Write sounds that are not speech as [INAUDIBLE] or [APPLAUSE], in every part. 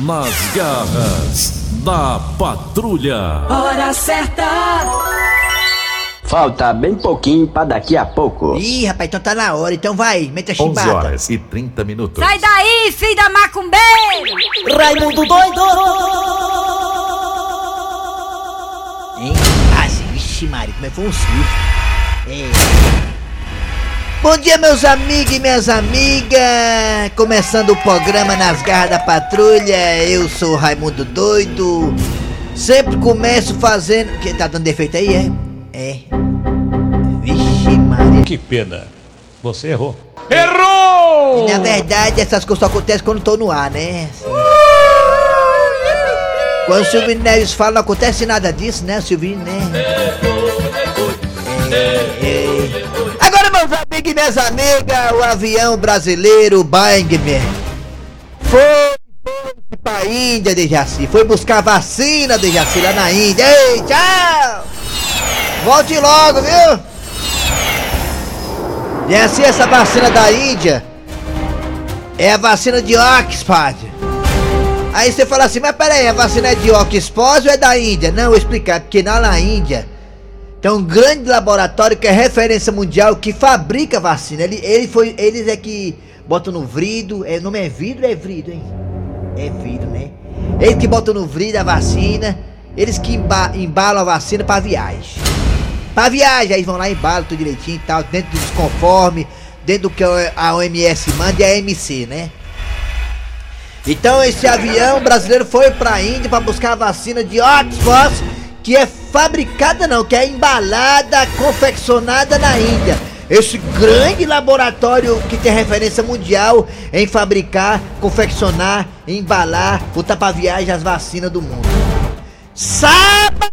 Nas garras da patrulha. Hora certa. Falta bem pouquinho pra daqui a pouco. Ih, rapaz, então tá na hora, então vai, meta a 11 chibata. horas e 30 minutos. Sai daí, filho da macumbeira! Raimundo doido! Hein? Ah, vixe, Mari, como é que foi um susto? É. Bom dia, meus amigos e minhas amigas! Começando o programa Nas Garras da Patrulha, eu sou o Raimundo Doido. Sempre começo fazendo. Que tá dando defeito aí, é? É. Vixe, Maria. Que pena. Você errou. E, na verdade, essas coisas só acontecem quando tô no ar, né? Quando o Silvio Neves fala, não acontece nada disso, né, Silvio, né? É, é. Agora, meus amigos e minhas amigas, o avião brasileiro Bangman foi, foi pra Índia, Dejaci. Foi buscar vacina, Dejaci, lá na Índia. Ei, tchau! Volte logo, viu? Assim, essa vacina da Índia é a vacina de Oxford. Aí você fala assim, mas peraí, a vacina é de Oxford ou é da Índia? Não, vou explicar, porque lá na Índia tem um grande laboratório que é referência mundial que fabrica vacina. Ele, ele foi, eles é que botam no vidro, é, nome é vidro é vidro, hein? É vidro, né? Eles que botam no vidro a vacina, eles que emba, embalam a vacina pra viagem. Pra viagem, aí vão lá embalam tudo direitinho e tal, dentro dos conformes, dentro do que a OMS manda e a MC, né? Então esse avião brasileiro foi pra Índia pra buscar a vacina de Oxford, que é fabricada não, que é embalada, confeccionada na Índia. Esse grande laboratório que tem referência mundial em fabricar, confeccionar, embalar, botar pra viagem as vacinas do mundo. Sábado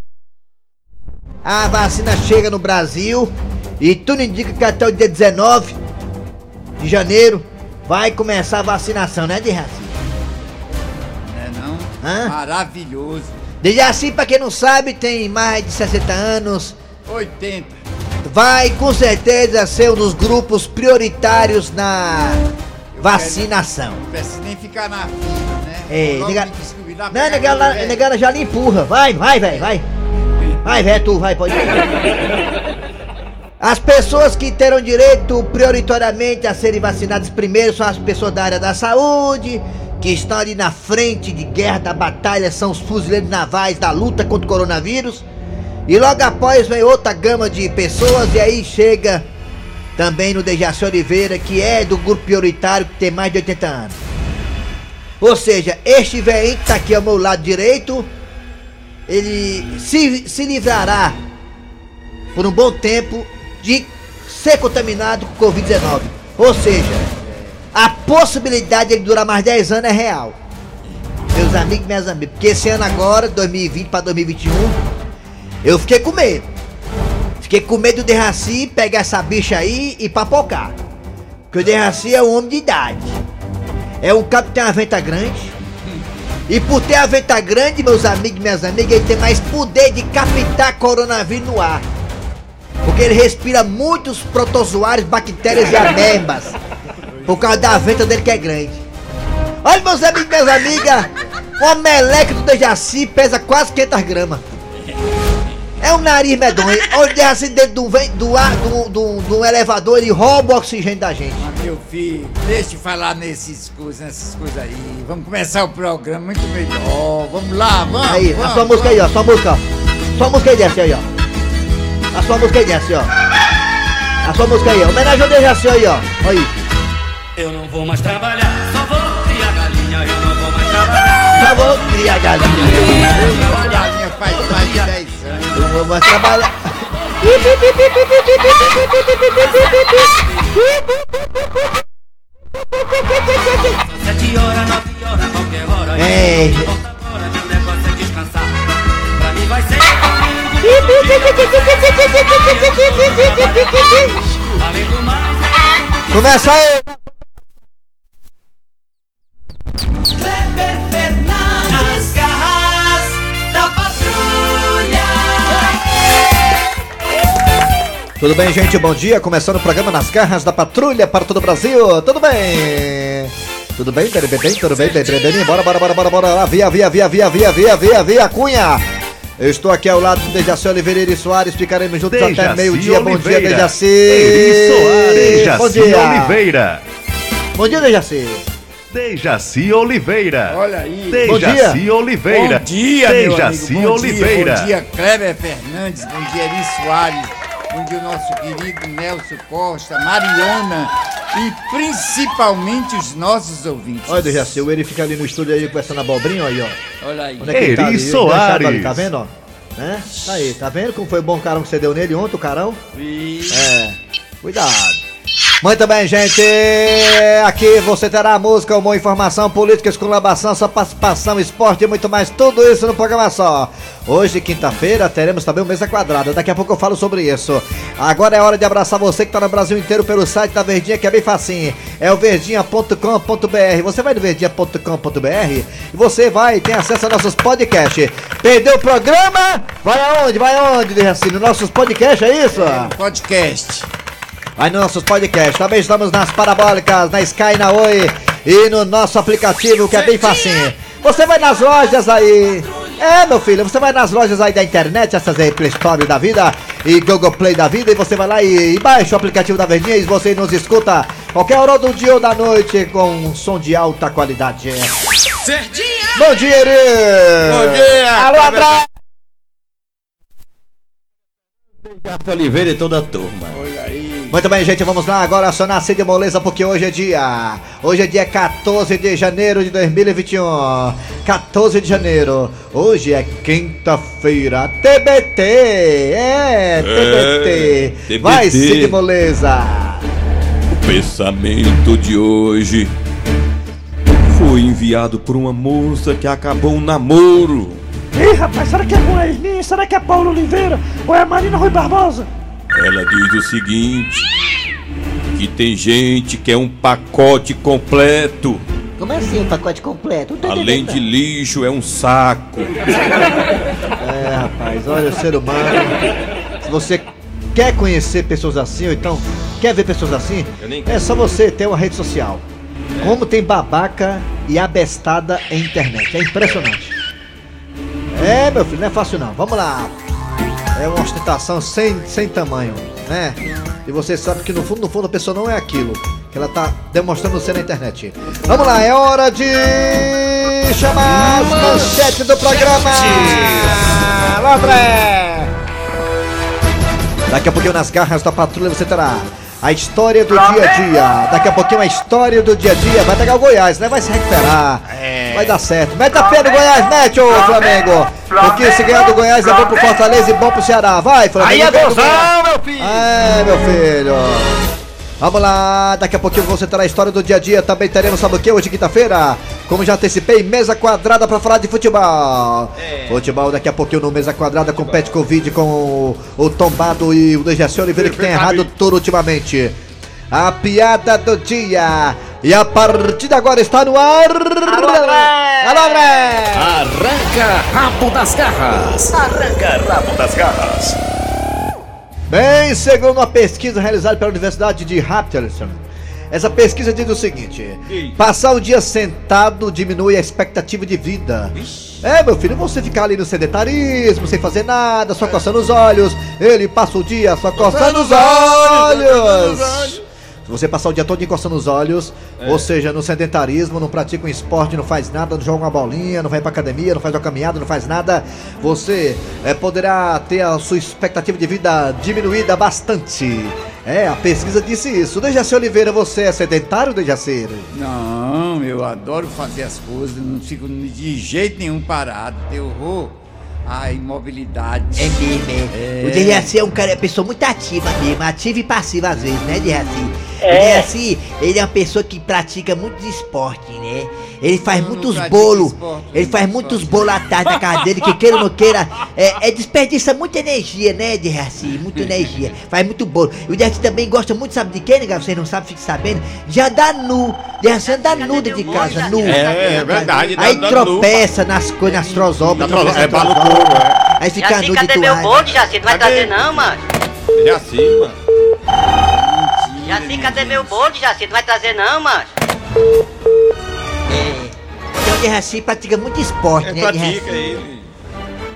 a vacina chega no Brasil e tudo indica que até o dia 19 de janeiro vai começar a vacinação, né, de raci? É não? Hã? Maravilhoso. Desde assim, pra quem não sabe, tem mais de 60 anos, 80. vai com certeza ser um dos grupos prioritários na vacinação. Não precisa nem ficar na fila, né? É, nega- Não, negada, negada já lhe empurra. Vai, vai, velho, vai. Vai, velho, tu, vai, pode ir. As pessoas que terão direito prioritariamente a serem vacinadas primeiro são as pessoas da área da saúde, que estão ali na frente de guerra, da batalha, são os fuzileiros navais da luta contra o coronavírus. E logo após vem outra gama de pessoas, e aí chega também no Dejaci Oliveira, que é do grupo prioritário, que tem mais de 80 anos. Ou seja, este velhinho que tá aqui ao meu lado direito, ele se, se livrará por um bom tempo de ser contaminado com Covid-19. Ou seja, a possibilidade de ele durar mais 10 anos é real. Meus amigos e minhas amigas, porque esse ano agora, 2020 para 2021, eu fiquei com medo. Fiquei com medo do Derraci pegar essa bicha aí e papocar. Porque o Derraci é um homem de idade. É um cara que tem uma venta grande. E por ter a venta grande, meus amigos e minhas amigas, ele tem mais poder de captar coronavírus no ar. Porque ele respira muitos protozoários, bactérias e amebas. Por causa da venta dele que é grande. Olha, meus amigos minhas amigas, uma meleca do Dejaci pesa quase 500 gramas. É um nariz medonho. Olha o Dejaci dentro do, do, ar, do, do, do elevador, ele rouba o oxigênio da gente. Mas, meu filho, deixa eu falar nesses coisas, nessas coisas aí. Vamos começar o programa muito melhor. Vamos lá, vamos. Aí, vamos, a sua música aí, ó, sua música, ó. Sua música aí desce aí, ó. A sua música aí desce, ó. A sua música aí, ó. Homenagem ao Dejaci aí, ó. Aí. Eu não vou mais trabalhar, só vou criar galinha. Eu não vou mais trabalhar. Já vou criar galinha. Galinha faz mais de 10 anos. Eu vou mais trabalhar. Sete horas, nove horas, qualquer hora. É. Volta agora, meu negócio é descansar. Pra mim vai ser. Começa aí. Kleber Fernandes, garras da patrulha. Tudo bem, gente? Bom dia. Começando o programa Nas Garras da Patrulha para todo o Brasil. Tudo bem? Tudo bem, bem, bem, tudo bem, bem, bem, bem, bora, bora, bora, bora, bora lá, via, via, via, via, via, via, via, via, Cunha. Eu estou aqui ao lado do Dejaci Oliveira e Soares, ficaremos juntos até Dejaci meio-dia. Bom dia. Dejaci. Soares. Bom Dejaci dia. Oliveira. Bom dia, Dejaci. Dejaci Oliveira. Olha aí. Dejaci Oliveira. Bom dia, meu Dejaci amigo. Bom Oliveira. Dia, bom dia, Kleber Fernandes. Bom dia, Eri Soares. Bom dia, o nosso querido Nelson Costa, Mariana e principalmente os nossos ouvintes. Olha, Dejaci, o Eri fica ali no estúdio aí conversando abobrinha, aí, ó. Olha aí. Onde é tá Eri ali? Soares. Ali, tá vendo, ó? Né? Tá aí, tá vendo como foi o bom carão que você deu nele ontem, o carão? E- É, cuidado. Muito bem, gente. Aqui você terá música, humor, informação, política, esculabação, sua participação, esporte e muito mais. Tudo isso no programa só. Hoje, quinta-feira, teremos também o Mesa Quadrada. Daqui a pouco eu falo sobre isso. Agora é hora de abraçar você que tá no Brasil inteiro pelo site da Verdinha, que é bem facinho. É o verdinha.com.br. Você vai no verdinha.com.br e você vai ter acesso a nossos podcasts. Perdeu o programa? Vai aonde? Vai aonde, Derracino? Nossos podcasts, é isso? Podcast. Aí nos nossos podcasts. Também estamos nas parabólicas, na Sky, na Oi e no nosso aplicativo que é bem facinho. Você vai nas lojas aí. É, meu filho, você vai nas lojas aí da internet, essas aí Play Store da vida e Google Play da vida, e você vai lá e, e baixa o aplicativo da Verdinha e você nos escuta qualquer hora do dia ou da noite com um som de alta qualidade. Bom dia, Eri! Bom dia! Alô, André! Dejaci Oliveira e toda a turma. Olha aí. Muito bem, gente, vamos lá agora acionar Cid Moleza porque hoje é dia. Hoje é dia 14 de janeiro de 2021. 14 de janeiro. Hoje é quinta-feira. TBT. É, TBT. TBT. Vai, Cid Moleza. O pensamento de hoje foi enviado por uma moça que acabou um namoro. Ih, rapaz, será que é com a Esmin? Será que é Paulo Oliveira? Ou é a Marina Rui Barbosa? Ela diz o seguinte: que tem gente que é um pacote completo. Como assim um pacote completo? Além de lixo, é um saco. É, rapaz, olha o ser humano. Se você quer conhecer pessoas assim, ou então quer ver pessoas assim, é só você ter uma rede social. Como tem babaca e abestada em internet. É impressionante. É, meu filho, não é fácil não. Vamos lá. É uma ostentação sem, sem tamanho, né? E você sabe que no fundo, no fundo a pessoa não é aquilo que ela tá demonstrando ser na internet. Vamos lá, é hora de chamar as manchetes do programa. André! Daqui a pouquinho nas garras da patrulha você terá a história do dia a dia. Daqui a pouquinho a história do dia a dia. Vai pegar o Goiás, né? Vai se recuperar. Vai dar certo. Mete a pé no Goiás, mete ô Flamengo. Porque se ganhar do Goiás é bom pro Fortaleza e bom pro Ceará. Vai, Flamengo. Aí é gozão, meu filho. É, meu filho. Vamos lá, daqui a pouquinho você terá a história do dia a dia. Também teremos, sabe o que? Hoje, quinta-feira, como já antecipei, mesa quadrada pra falar de futebol. Futebol, daqui a pouquinho no mesa quadrada com o Pet Covid, com o, o Tombado e o Dejaci Oliveira, que tem errado tudo ultimamente. A piada do dia. E a partir de agora está no ar. Alô, André! Alô, André! Arranca rabo das garras. Bem, segundo uma pesquisa realizada pela Universidade de Rapterson, essa pesquisa diz o seguinte: passar o dia sentado diminui a expectativa de vida. É, meu filho, você ficar ali no sedentarismo, sem fazer nada, só coçando os olhos. Ele passa o dia só coçando os olhos. Se você passar o dia todo coçando os olhos, ou seja, no sedentarismo, não pratica um esporte, não faz nada, não joga uma bolinha, não vai pra academia, não faz uma caminhada, não faz nada, você eh, poderá ter a sua expectativa de vida diminuída bastante. É, a pesquisa disse isso. Dejaci Oliveira, você é sedentário, Dejaci? Não, eu adoro fazer as coisas, não fico de jeito nenhum parado. Eu vou a imobilidade. É mesmo, é. O Dejaci é um cara, é uma pessoa muito ativa mesmo, ativa e passiva às vezes, né, Dejaci? O Dejaci, ele é uma pessoa que pratica muitos esportes, né? Ele faz não muitos bolos, esporte, ele faz pratico muitos esporte. bolos à tarde na [LAUGHS] casa dele, que queira ou não queira, é, é desperdiça muita energia, né, Dejaci? Muita energia, faz muito bolo. E o Dejaci também gosta muito, sabe de quê, né, Vocês não sabem, fiquem sabendo? De andar nu. Dejaci anda nu dentro de casa, nu. É, é verdade, Aí nu. tropeça nas coisas, nas tropeça é trozobras. couro, é. Aí fica Jaci, nu de cadê meu toalha. bonde, Jaci? Não vai Cadê? trazer não, mano? Dejaci, mano. Jaci, cadê meu bonde, Jaci? Não vai trazer não, mano? de Raci pratica muito esporte, É, né, de pratica ele.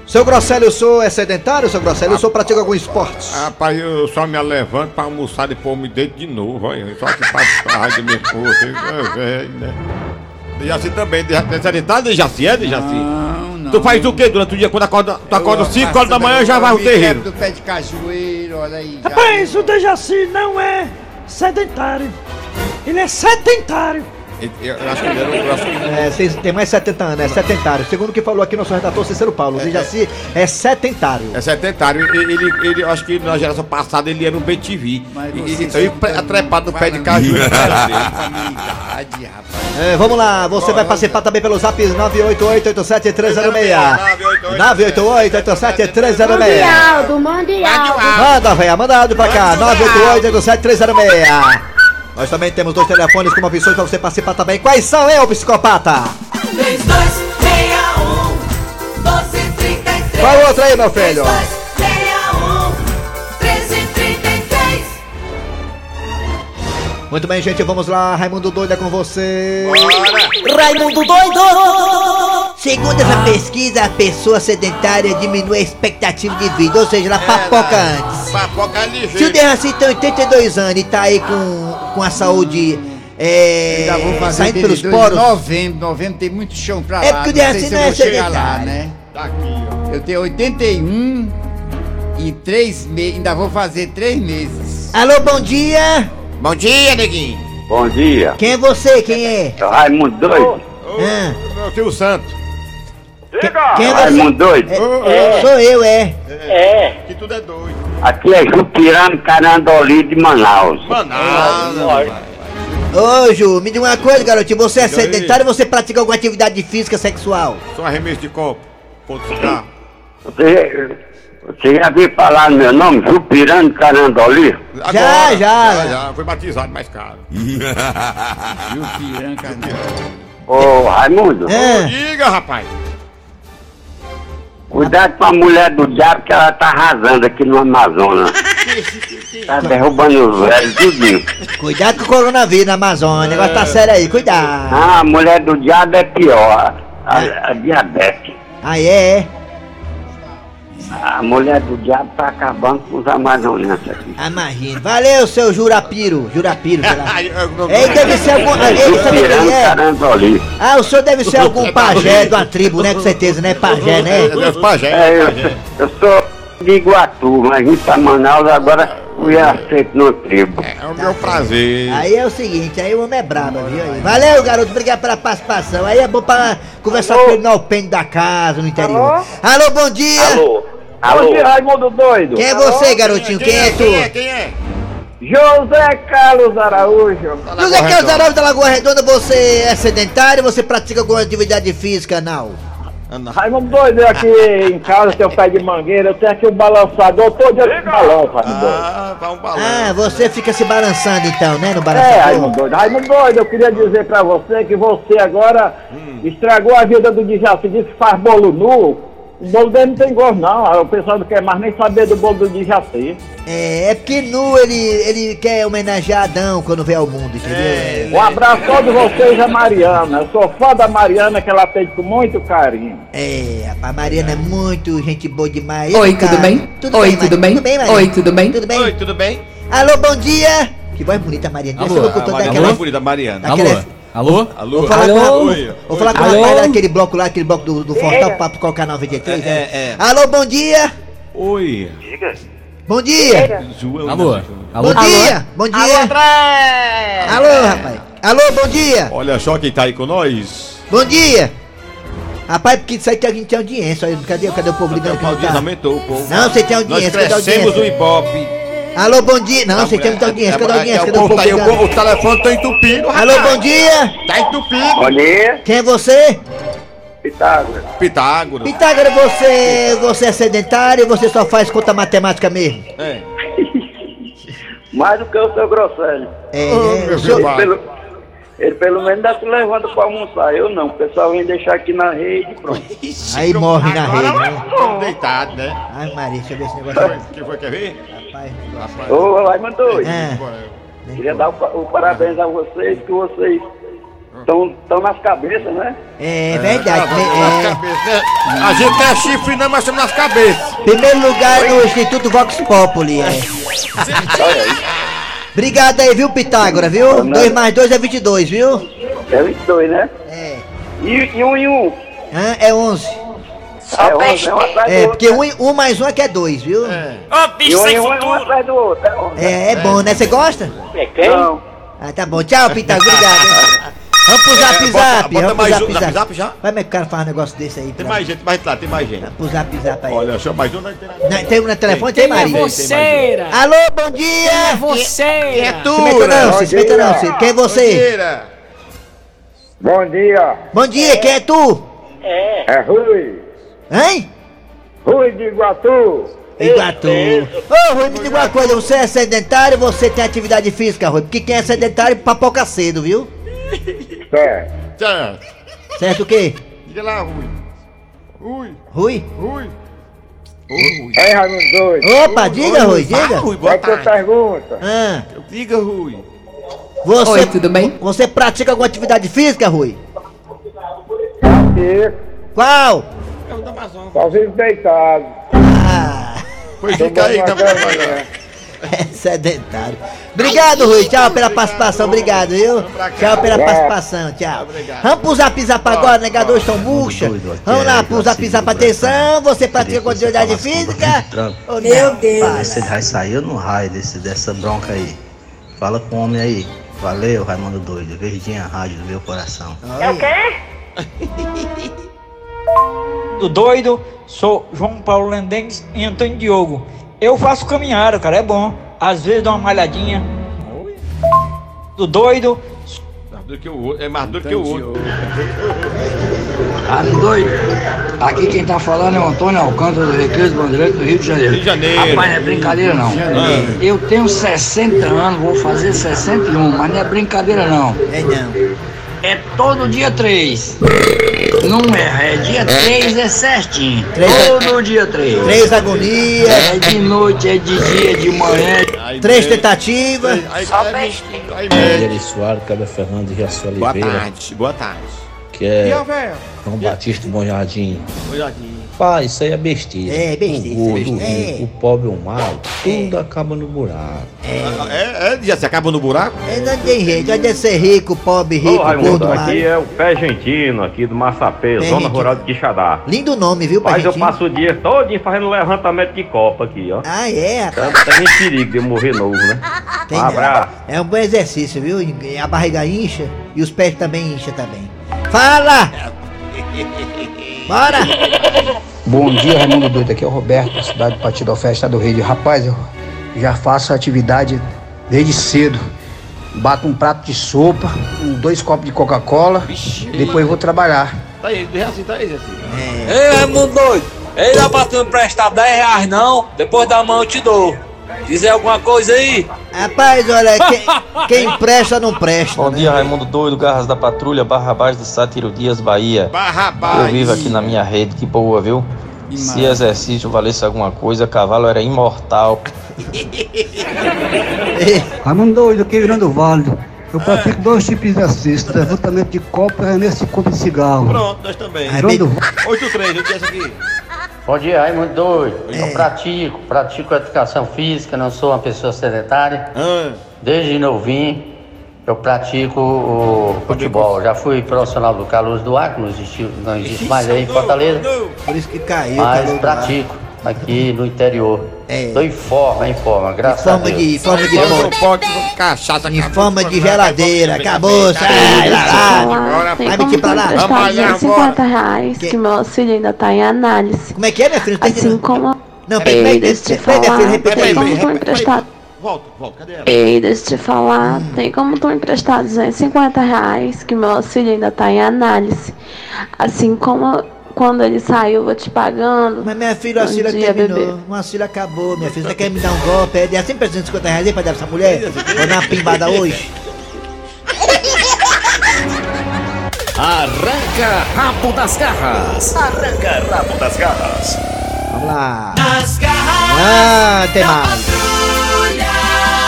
Seu Grosselio, o senhor é sedentário, seu Grosselio? O senhor pratica algum esporte? Rapaz, eu só me levanto pra almoçar e depois me deito de novo, olha. Só que pra raiva da minha esposa, é velho, né? Dejaci também, sedentário, Dejaci, é Dejaci? Não, não. Tu faz o que durante o dia? Quando acorda, tu acorda 5 horas da manhã já vai ao terreiro. do pé de cajueiro, olha aí. Rapaz, o Dejaci não é sedentário. Ele é sedentário. Eu acho que ele era um braço. É, vocês têm mais 70 anos, é sedentário. Segundo o que falou aqui nosso redator Cícero Paulo, o Dejaci é sedentário. É sedentário, ele, ele, ele- eu acho que na geração passada ele era um BTV. Mas E, e, então ele atrepado no pé de rapaz. [LAUGHS] É, vamos lá, você vai participar também pelo zap 988-87306. 988-87306. Mundial, do Mundial. Manda, véia, manda áudio pra cá. 988-87306. Nós também temos dois telefones com opções pra você participar também. Quais são, eu, psicopata? 3261 1233 Qual o outro aí, meu filho? 3261 1333 Muito bem, gente, vamos lá. Raimundo Doido é com você. Raimundo doido! Segundo essa pesquisa, a pessoa sedentária diminui a expectativa de vida, ou seja, ela papoca antes. Papoca é Se o ligeiro. Derraci tem 82 anos e tá aí com, com a saúde é, Ainda vou fazer saindo pelos 82 poros, em novembro. Novembro tem muito chão pra É lá. porque o não se não eu é chegar lá, né? Tá aqui, ó. Eu tenho 81 e 3 meses. Ainda vou fazer 3 meses. Alô, bom dia! Bom dia, neguinho. Bom dia. Quem é você? Quem é? É Raimundo Doido? Ah, Meu tio Santo. quem é você? Raimundo Doido? É, Sou eu, é. Que tudo é doido. Aqui é Jupirano Carandoli de Manaus. Manaus. Ô, Ju, me diga uma coisa, garotinho. Você é sedentário ou você pratica alguma atividade física sexual? Só arremesso de copo. Ponto de cigarro. Você, você já viu falar no meu nome? Jupirano Carandoli? Já, já. Já, já. Foi batizado mais caro. O piranca não. Ô, Raimundo, Ah, Diga, rapaz. Cuidado com a mulher do diabo que ela tá arrasando aqui no Amazonas. [LAUGHS] Tá derrubando os velhos tudinho. cuidado com o coronavírus na Amazônia. O negócio tá sério aí, cuidado. Ah, a mulher do diabo é pior. A, a diabetes. Ah, é? A mulher do diabo tá acabando com os amazonenses aqui. Ah, imagina. Valeu, seu Jurapiro. Jurapiro, sei lá. [LAUGHS] Ele deve ser algum. ah, Ele sabe quem Jupirano é? Carandoli. Ah, o senhor deve ser [LAUGHS] algum pajé de uma tribo, né? Com certeza, né? Pajé, né? É Deus pajé. É, pajé. eu, eu sou de Iguatu, mas vim pra Manaus agora fui aceito no tribo. É o meu prazer. Aí é o seguinte, aí o homem é brabo, viu? Aí. Valeu, garoto, obrigado pela participação. Aí é bom pra conversar com ele no alpendre da casa, no interior. Alô, bom dia! Alô? Alô? Raimundo Doido. Quem é você, garotinho? Quem é Quem é? tu? Quem é? José Carlos Araújo. José Carlos Araújo da Lagoa Redonda, você é sedentário você pratica alguma atividade física, não? Raimundo Doido, eu aqui em casa tenho pé de mangueira, eu tenho aqui o balançador todo dia balanço, Raimundo Doido. Ah, tá um balão. Ah, você fica se balançando então, né? No É, balançador? Raimundo Doido. Raimundo Doido, eu queria dizer pra você que você agora estragou a vida do Dijaci, disse que faz bolo nu. O bolo dele não tem gosto, não. O pessoal não quer mais nem saber do bolo do Dijaci. É, é porque nu ele, ele quer homenagear Adão quando vem ao mundo, entendeu? Um abraço a todos vocês, a Mariana. Eu sou fã da Mariana, que ela atende com muito carinho. É, rapaz, a Mariana é muito gente boa demais. Oi, Cara, tudo bem? Tudo Oi, bem, tudo bem? Tudo bem, Mariana? Oi, tudo bem? Tudo bem? Oi, tudo bem? Alô, bom dia! Que voz bonita, Mariana. Deixa eu locutor Mariana, daquela... é bonita, Mariana. daquela- Alô? Alô? Vou falar, Alô? com, Oi. vou falar com o Alô? rapaz daquele bloco lá, aquele bloco do, do Fortal, pra colocar na 93, né? É, é. Alô, bom dia! Oi. Bom dia! João. Alô? Alô? Bom dia! Bom dia! Alô, rapaz! Alô, bom dia! Olha só quem tá aí com nós. Bom dia! Rapaz, porque isso aí tem, a gente tem audiência. Cadê, cadê o povo ligando O que não audiência tá? aumentou, pô. Não, você tem Nós audiência, cadê a crescemos audiência? o Ibope. Alô, bom dia! Não, você tem muita audiência, cadê a audiência? Cadê o povo aí, o, o telefone tá entupido. Alô, bom dia! Tá entupido. Bom dia, Quem é você? Pitágoras. Pitágoras. Pitágoras, você, você é sedentário ou você só faz conta matemática mesmo? É. [LAUGHS] Mais do que o seu Grosselho. É, né? meu O senhor- filho. Pelo, ele pelo menos dá se levando pra almoçar. Eu não, o pessoal vem deixar aqui na rede e pronto. Aí morre na rede, né? Tô deitado, né? Ai, Maria, deixa eu ver esse negócio aí. Que foi, quer ver? Rapaz, Ô, Raimundo Doido, É. queria dar o, o parabéns a vocês, que vocês Estão nas cabeças, né? É, verdade. Nas é. né? A gente é chifre não, mas estamos nas cabeças. Primeiro lugar no Instituto Vox Populi, é. [LAUGHS] Obrigado aí, viu, Pitágora, viu? 2 mais 2 é 22, viu? É 22, né? É. E, e um e um? Hã? É 11. É 11, é um atrás do É, porque um, um mais um é que é 2, viu? E um e um é um atrás do outro. É. É, é bom, né? Você gosta? É quem? Não. Ah, tá bom. Tchau, Pitágora, obrigado. [LAUGHS] Vamos pro zap É, zap. bota- bota Vamos mais zap um- zap zap. já? Vai, é o cara faz um negócio desse aí? Tem mais gente, mais lá, tem mais gente. Pro zap zap aí. Olha, chama mais um, tem tem um no telefone, tem, Quem é Maria? vocêira? Alô, bom dia! Quem é vocêira? É tu, Se meta não, se meta não. se- Quem é você? Bom dia. Bom dia, quem é tu? É Rui. Hein? Rui de Iguatu. Iguatu. Ô, Rui, me diga uma coisa, você é sedentário ou você tem atividade física, Rui? Porque quem é sedentário papoca cedo, viu? Certo. Tchau. Certo o quê? Diga lá, Rui. Rui, Rui? Rui. Ô, Rui. Aí, Raimundo doido. Opa, diga, Rui, diga. Rui, Qual boa é a tua tarde. pergunta? Ah, Diga, Rui. você, Oi, tudo bem? Você pratica alguma atividade física, Rui? Fico. Qual? Só vivo deitado. Ah, Pois fica aí, tá é sedentário. Obrigado, Rui. Tchau pela participação, obrigado, viu? Tchau pela participação, tchau. Vamos pro zap zap agora, negadores estão murcha. Vamos lá pro zap zap, atenção. Você pratica atividade física? Não? Para. Você vai sair no raio desse, dessa bronca aí. Fala com o homem aí. Valeu, Raimundo Doido. Verdinha rádio do meu coração. É o quê? Do doido, sou João Paulo Lendengues e Antônio Diogo. Eu faço caminhada, cara, é bom. Às vezes dou uma malhadinha. Do doido, Mais duro que o outro. É mais duro que o outro. Ah, doido. Aqui quem tá falando é o Antônio Alcântara do Recreio Bandeirante do Rio de Janeiro. Rio de Janeiro. Rapaz, não é brincadeira não. Eu tenho 60 anos, vou fazer 61, mas não é brincadeira não. É não. É todo dia 3. Não é, é dia 3 é certinho. Três é- Todo dia 3. Três agonias, É de noite, é de dia, é de manhã. Três tentativas. Só mesmo. Eri Soares, Cabra Fernando e Riaço Boa Oliveira, tarde, boa tarde. que é E? João Batista Bom Jardim. Isso aí é besteira. É, besteira, O gordo, besteira. o rico, É. o pobre, o mal, tudo acaba no buraco. É, é, já se acaba no buraco? É, não tem jeito, vai de ser rico, pobre, rico, Ô Raimundo, gordo, aqui é o Pé Gentino, aqui do Massapê, Pé zona Gentino. rural de Quixadá. Lindo nome, viu, Mas eu passo o dia todinho fazendo levantamento de copa aqui, ó. Ah, é. Então tem nem perigo de eu morrer novo, né? [LAUGHS] Tem Um abraço. É um bom exercício, viu? A barriga incha e os pés também incha também. Fala! [LAUGHS] Bora! [LAUGHS] Bom dia, Raimundo Doido. Aqui é o Roberto, da cidade de Patidofé, estado do Rio. Rapaz, eu já faço atividade desde cedo. Bato um prato de sopa, um- dois copos de Coca-Cola, depois vou trabalhar. Tá aí, deixa assim, tá aí, assim. Ei, Raimundo doido! Ei, dá pra tu emprestar 10 reais não? Depois da mão eu te dou. Dizer alguma coisa aí? Rapaz, olha, quem, [LAUGHS] quem presta não presta. Bom né? dia, Raimundo Doido, Garras da Patrulha, Barra Baixo do Sátiro Dias, Bahia. Barrabás. Eu vivo aqui na minha rede, que boa, viu? Se exercício valesse alguma coisa, cavalo era imortal. [LAUGHS] Raimundo Doido, aqui virando válido. Eu pratico dois tipos de exercício, levantamento de copo e arremesso de copo de cigarro. Pronto, nós também. Ai, bem- 8-3, eu disse aqui. Bom dia, Raimundo Doido. É. Eu pratico, pratico educação física, não sou uma pessoa sedentária. Ah, Desde novinho eu pratico o futebol. Já fui profissional do Carlos do Acre, não existe, não existe mais aí em Fortaleza. Por isso que caiu. Mas pratico aqui no interior. É. Forma, em forma, Em graças a forma Deus. de, forma de pode cachaça. Em acabou, forma de geladeira. Acabou, vai, sai lá. Vai como mentir pra lá. Vamos malhar 50 agora. reais, Que- que meu auxílio ainda tá em análise. Como é que é, minha filha? Não entendi Assim como... Não, peraí, peraí, deixa eu te peraí, filha, repete aí. como tu peraí, emprestar... Volta, volta, cadê ela? Ei, deixa eu te falar, tem como tu emprestar 250 reais, que meu auxílio ainda tá em análise. Assim como quando ele saiu, eu vou te pagando. Mas minha filha, Bom auxílio dia, terminou. bebê. O auxílio acabou, minha filha. Você quer me dar um golpe? É sempre 350 reais aí pra dar pra essa mulher? Vou dar uma pimbada hoje? Arranca rabo das garras. Arranca rabo das garras. Vamos lá. Nas garras Ah, tem mais.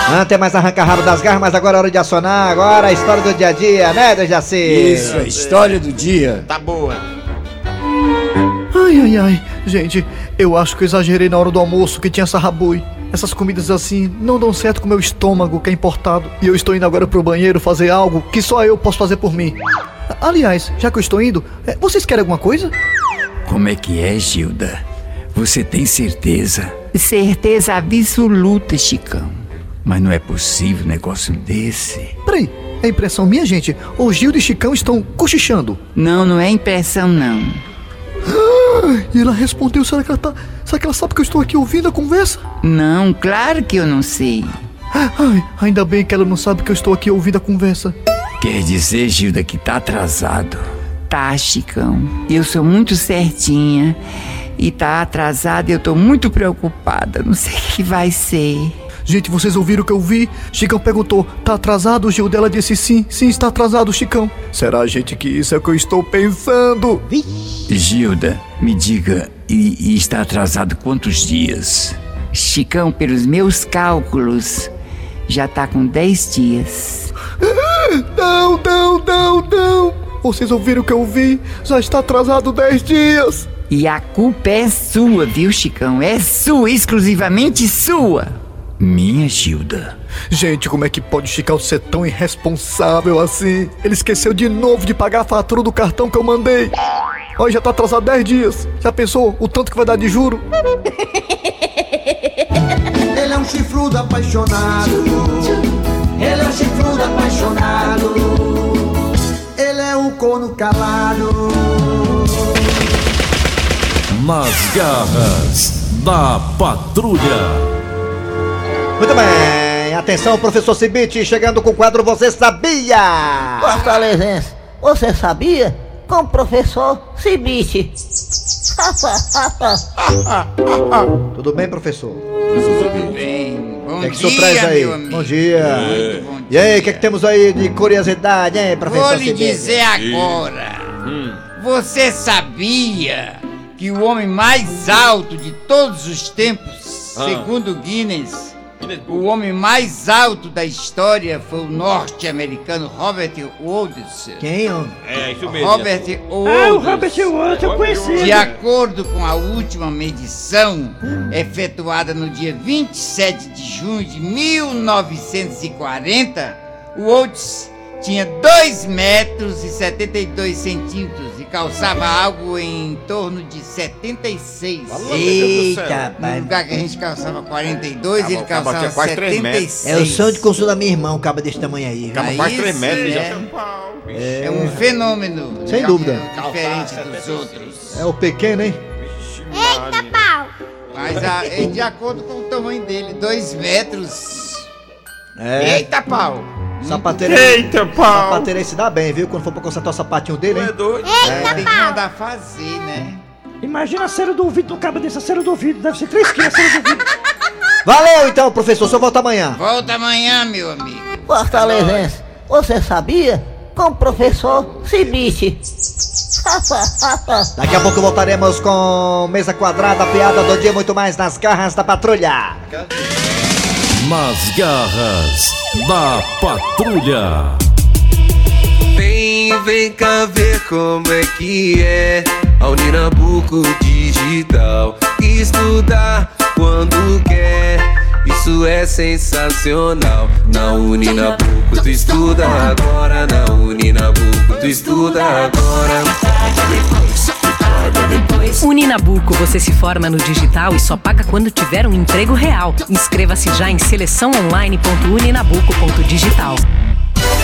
Não tem mais arranca-rabo das garras, mas agora é hora de acionar. Agora a história do dia a dia, né, Dejaci? Isso, a história do dia. Tá boa. Ai, ai, ai. Gente, eu acho que eu exagerei na hora do almoço que tinha sarrabui. Essas comidas assim não dão certo com meu estômago, que é importado. E eu estou indo agora pro banheiro fazer algo que só eu posso fazer por mim. Aliás, já que eu estou indo, eh, vocês querem alguma coisa? Como é que é, Gilda? Você tem certeza? Certeza absoluta, Chicão. Mas não é possível um negócio desse. Peraí, é impressão minha, gente? Ou Gildo e Chicão estão cochichando? Não, não é impressão, não. E ela respondeu, será que ela tá. Será que ela sabe que eu estou aqui ouvindo a conversa? Não, claro que eu não sei. Ai, ainda bem que ela não sabe que eu estou aqui ouvindo a conversa. Quer dizer, Gilda, que tá atrasado. Tá, Chicão. Eu sou muito certinha. E tá atrasada e eu tô muito preocupada. Não sei o que vai ser. Gente, vocês ouviram o que eu vi? Chicão perguntou, tá atrasado? O Gil dela disse sim, sim, está atrasado, Chicão. Será, gente, que isso é o que eu estou pensando? Gilda, me diga, e, e está atrasado quantos dias? Chicão, pelos meus cálculos, já tá com 10 dias. [GASPS] Não, não, não, não. Vocês ouviram o que eu vi? Já está atrasado 10 dias. E a culpa é sua, viu, Chicão? É sua, exclusivamente sua. Minha Gilda. Gente, como é que pode Chicão ser tão irresponsável assim? Ele esqueceu de novo de pagar a fatura do cartão que eu mandei. Olha, já tá atrasado 10 dias. Já pensou o tanto que vai dar de juro? [LAUGHS] Ele é um chifrudo apaixonado. Ele é um chifrudo apaixonado. Ele é um corno calado. Nas garras da patrulha. Muito bem, atenção, professor Cibite, chegando com o quadro Você Sabia? Fortalezense, você sabia? Com o professor Cibite. [LAUGHS] Tudo bem, professor? Tudo bem. Bom O que, é que dia, senhor traz aí? meu amigo. Bom dia. Muito bom E aí, o que, é que temos aí de curiosidade, hein, professor Vou lhe Cibite? dizer agora. Você sabia que o homem mais alto de todos os tempos, Ah. segundo Guinness, o homem mais alto da história foi o norte-americano Robert Woods. Quem, homem? É, isso mesmo. Robert Ah, o Woods. Robert Woods, eu conheci. De acordo com a última medição, efetuada no dia 27 de junho de 1940, o Woods tinha 2 metros e 72 centímetros e calçava algo em torno de 76. Eita, No pai. lugar que a gente calçava 42, ele Acaba- acaba calçava tinha quase três metros. 76. É o sonho de consumo da minha irmã, um cabo desse tamanho aí. Acaba Aí quase 3 sim, metros já. é. É um fenômeno. Sem né, dúvida. Diferente dos outros. É o pequeno, hein? Eita pau! Mas a- é de acordo com o tamanho dele, 2 metros. É. Eita pau! Sapateiro. Eita, pau! Sapateiro aí se dá bem, viu? Quando for pra consertar o sapatinho dele, hein? É doido. É, tem que mandar fazer, né? Imagina a cera do ouvido do cabo dessa cera do ouvido. Deve ser 3 quilos a cera do ouvido. Valeu então, professor. Só volta amanhã. Volta amanhã, meu amigo. Fortalezense, você sabia? Com o professor Cibite. [LAUGHS] Daqui a pouco voltaremos com mesa quadrada, a piada do dia, muito mais nas garras da patrulha. Nas garras da patrulha. Vem, vem cá ver como é que é a Uninabuco Digital. Estudar quando quer, isso é sensacional. Na Uninabuco tu estuda agora, na Uninabuco tu estuda agora. Uninabuco, você se forma no digital e só paga quando tiver um emprego real. Inscreva-se já em seleçãoonline.uninabuco.digital.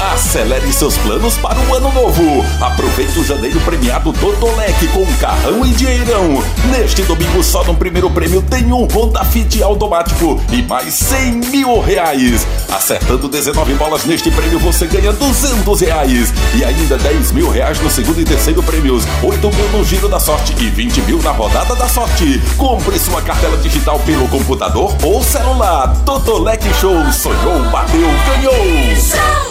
Acelere seus planos para o ano novo. Aproveite o janeiro premiado Totolec com carrão e dinheirão. Neste domingo, só no primeiro prêmio tem um Honda Fit automático e mais 100 mil reais. Acertando 19 bolas neste prêmio, você ganha 200 reais. E ainda 10 mil reais no segundo e terceiro prêmios, 8 mil no giro da sorte e 20 mil na rodada da sorte. Compre sua cartela digital pelo computador ou celular. Totolec Show. Sonhou, bateu, ganhou.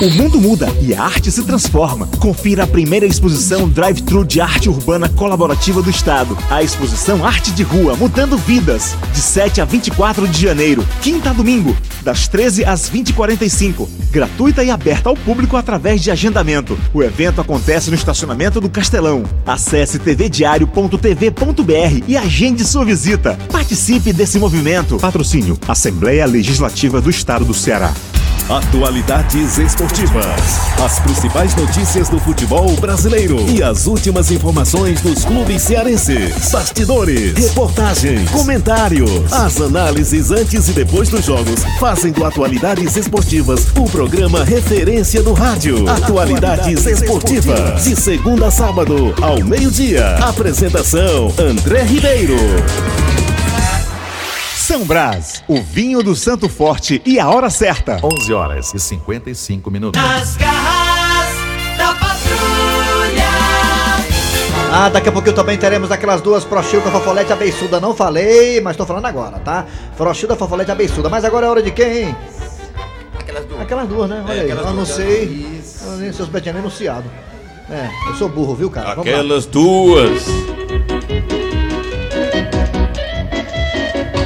O mundo muda e a arte se transforma. Confira a primeira exposição Drive-Thru de arte urbana colaborativa do Estado. A exposição Arte de Rua Mudando Vidas, de 7 a 24 de janeiro, quinta a domingo, das 13 às 20h45. Gratuita e aberta ao público através de agendamento. O evento acontece no estacionamento do Castelão. Acesse tvdiario.tv.br e agende sua visita. Participe desse movimento. Patrocínio Assembleia Legislativa do Estado do Ceará. Atualidades esportivas. As principais notícias do futebol brasileiro e as últimas informações dos clubes cearenses. Bastidores, reportagens, comentários. As análises antes e depois dos jogos fazem do Atualidades Esportivas o programa referência do rádio. Atualidades Esportivas. De segunda a sábado, ao meio-dia. Apresentação: André Ribeiro. São Brás, o vinho do Santo Forte e a hora certa. 11 horas e 55 minutos. Nas garras da patrulha. Ah, daqui a pouquinho também teremos aquelas duas Frochilda, Fofolete e Abeiçuda. Não falei, mas tô falando agora, tá? Frochilda, Fofolete Abeiçuda. Mas agora é hora de quem? Aquelas duas. Aquelas duas, né? Olha É, aí, eu não sei. Eu nem seus betinhos anunciado. É, eu sou burro, viu, cara? Vamos lá. Aquelas duas.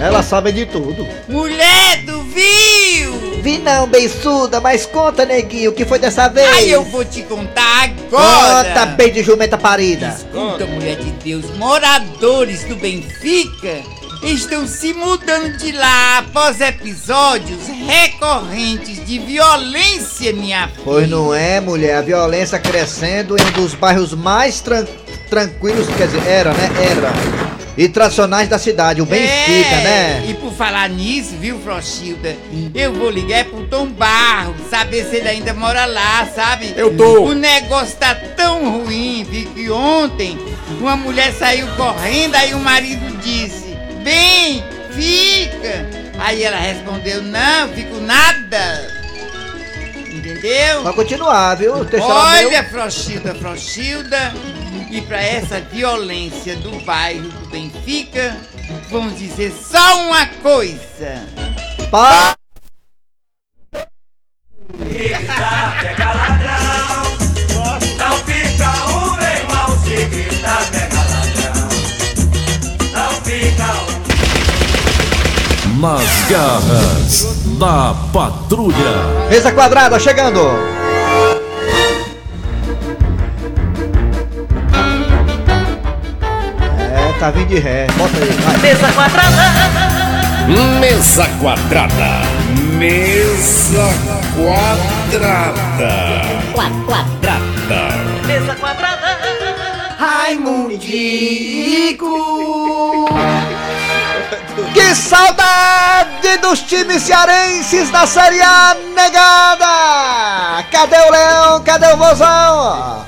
Elas sabem de tudo. Mulher do viu! Vi não, beiçuda, mas conta, neguinho, o que foi dessa vez? Ai, eu vou te contar agora! Conta, bem de jumenta parida. Escuta, mulher de Deus, moradores do Benfica estão se mudando de lá após episódios recorrentes de violência, minha filha. Pois não é, mulher, a violência crescendo em um dos bairros mais tran tranquilos, quer dizer, era, né? Era. E tradicionais da cidade, o Benfica, É, né? E por falar nisso, viu, Frochilda? Eu vou ligar pro Tom Barro, saber se ele ainda mora lá, sabe? Eu tô. O negócio tá tão ruim, viu, que ontem uma mulher saiu correndo, aí o marido disse: Bem, fica. Aí ela respondeu: Não, fico nada. Entendeu? Pode continuar, viu? Olha, meu. Frochilda, Frochilda, e pra essa violência do bairro do Benfica, vamos dizer só uma coisa. Pa Pega ladrão. Não fica nem mal se grita, pega ladrão. Não fica. Nas garras da patrulha. Mesa quadrada chegando. Tá vindo de ré. Bota aí, vai. Mesa quadrada. Mesa quadrada. Mesa quadrada. Quadrada. Mesa quadrada. Raimundico. Que saudade dos times cearenses da Série A negada! Cadê o Leão? Cadê o Vozão?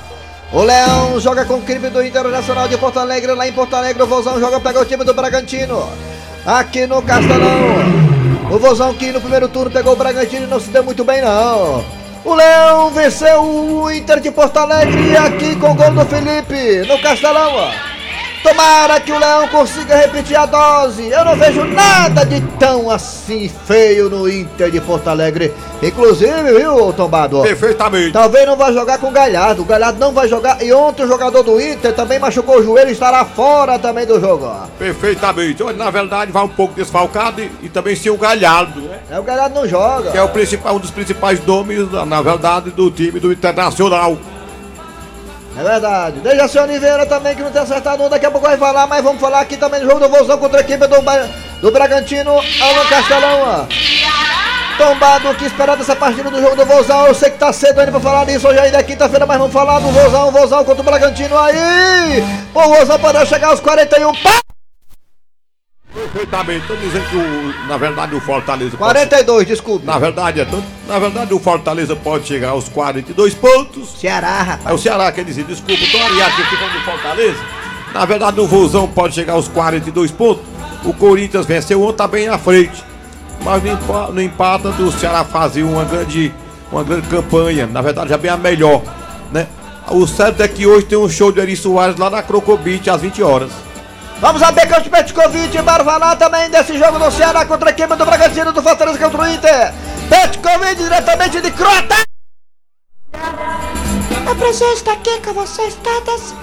O Leão joga com o crime do Internacional de Porto Alegre. Lá em Porto Alegre, o Vozão joga, pega o time do Bragantino. Aqui no Castelão. O Vozão que no primeiro turno pegou o Bragantino e não se deu muito bem, não. O Leão venceu o Inter de Porto Alegre aqui com o gol do Felipe no Castelão. Tomara que o Leão consiga repetir a dose. Eu não vejo nada de tão assim feio no Inter de Porto Alegre. Inclusive, viu, Tombado? Perfeitamente. Talvez não vai jogar com o Galhardo. O Galhardo não vai jogar. E ontem o jogador do Inter também machucou o joelho e estará fora também do jogo. Perfeitamente. Olha, na verdade, vai um pouco desfalcado e, e também sem o Galhardo, né? É, o Galhardo não joga. Que é o principal, um dos principais nomes, na verdade, do time do Internacional. É verdade. Dejaci Oliveira também, que não tem acertado daqui a pouco vai falar, mas vamos falar aqui também do jogo do Vozão contra a equipe do, do Bragantino, Alan Castelão. Tombado, que esperar dessa partida do jogo do Vozão? Eu sei que tá cedo ainda pra falar disso, hoje ainda é quinta-feira, mas vamos falar do Vozão, Vozão contra o Bragantino aí! O Vozão pode chegar aos 41, pá! Perfeitamente. Estou dizendo que, o, na verdade, o Fortaleza... pode- 42, desculpe. Na verdade, é tanto, na verdade, o Fortaleza pode chegar aos 42 pontos. Ceará, rapaz. É o Ceará, quer dizer, desculpa, tô ariado aqui falando do Fortaleza. Na verdade, o Vozão pode chegar aos 42 pontos. O Corinthians venceu ontem, tá bem à frente. Mas no, empa- no empata do Ceará fazia uma grande, uma grande campanha. Na verdade, já bem a melhor, né? O certo é que hoje tem um show de Eri Soares lá na Crocobit às 20 horas. Vamos a Becão de Petkovic, bora falar também desse jogo do Ceará contra a equipe do Bragantino do Fortaleza contra o Inter. Petkovic diretamente de Crota. É um prazer estar aqui com vocês todas.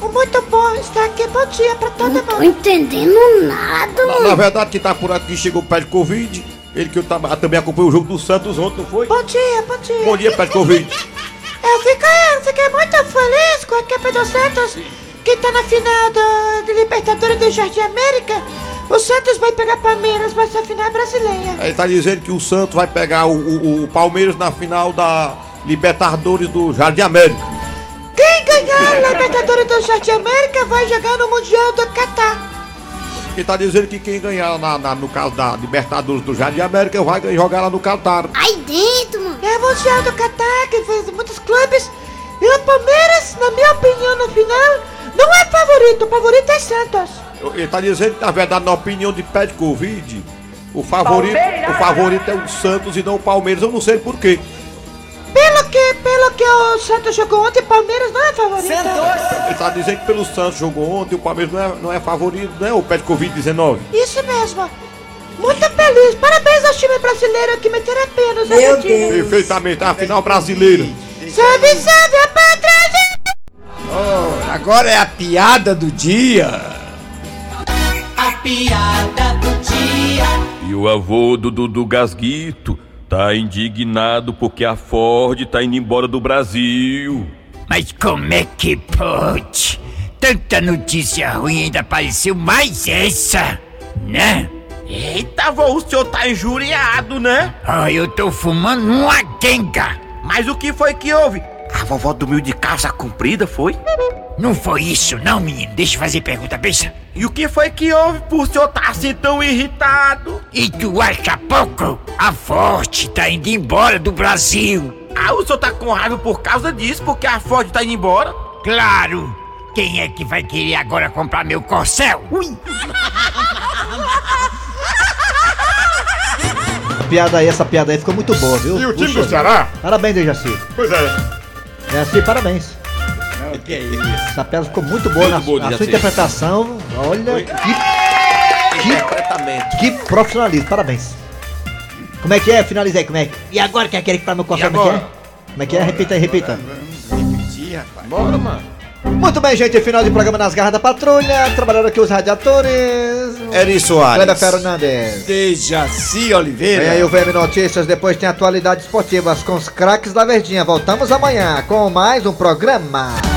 É muito bom estar aqui. Bom dia pra todo mundo. Não tô entendendo nada, Na, na verdade, que tá por aqui chegou o pé de Covid. Ele que eu tava- também acompanhou o jogo do Santos ontem, não foi? Bom dia, bom dia. Bom dia, pé de Covid. Eu fiquei, eu fiquei muito feliz com a equipe do Santos, que tá na final do, do Libertadores do Jardim América. O Santos vai pegar Palmeiras, vai ser a final brasileira. Ele tá dizendo que o Santos vai pegar o, o- o Palmeiras na final da Libertadores do Jardim América. Quem ganhar a Libertadores do Jardim América vai jogar no Mundial do Catar. Ele tá dizendo que quem ganhar na- na- no caso da Libertadores do Jardim América vai jogar lá no Catar. Aí dentro, mano. É o Mundial do Catar, que fez muitos clubes. E o Palmeiras, na minha opinião, no final, não é favorito. O favorito é Santos. Ele tá dizendo na verdade, na opinião de pé de Covid, o favorito, Palmeiras! o favorito é o Santos e não o Palmeiras. Eu não sei por quê. Pelo que, pelo que o Santos jogou ontem, o Palmeiras não é favorito. Ele tá dizendo que pelo Santos jogou ontem, o Palmeiras não é, não é favorito, né? O pé de Covid-19. Isso mesmo. Muito feliz. Parabéns ao time brasileiro que meteram a pena nos Meu argentinos. Perfeitamente, a final brasileira. Salve, salve! Oh, agora é a piada do dia. A piada do dia. E o avô do Dudu Gasguito tá indignado porque a Ford tá indo embora do Brasil. Mas como é que pode? Tanta notícia ruim ainda apareceu mais essa, né? Eita, vô, o senhor tá injuriado, né? Ah, eu tô fumando uma quenga. Mas o que foi que houve? A vovó dormiu de calça comprida, foi? Não foi isso não, menino. Deixa eu fazer pergunta besta. E o que foi que houve por senhor tá assim tão irritado? E tu acha pouco? A Forte tá indo embora do Brasil. Ah, o senhor tá com raiva por causa disso, porque a Ford tá indo embora? Claro! Quem é que vai querer agora comprar meu corcel? Ui! [LAUGHS] Piada aí, essa piada aí ficou muito boa, viu? E o time Puxa do Ceará? Parabéns, Dejaci. Pois é. Dejaci, parabéns. O que é isso? Essa piada ficou muito boa Muito na, boa, na sua interpretação. Olha que, Interpretamento. que profissionalismo, parabéns. Como é que é? Finaliza aí, como é que... E agora quem é aquele que tá no cofre? Como é que é? Como é que é? Repita aí, repita. Repetir, rapaz. Bora, mano. Muito bem, gente, final de programa nas garras da patrulha. Trabalhando aqui os radiadores. Eri Soares. Kleber Fernandes. Dejaci Oliveira. Vem aí o VM Notícias, depois tem atualidades esportivas com os craques da Verdinha. Voltamos amanhã com mais um programa.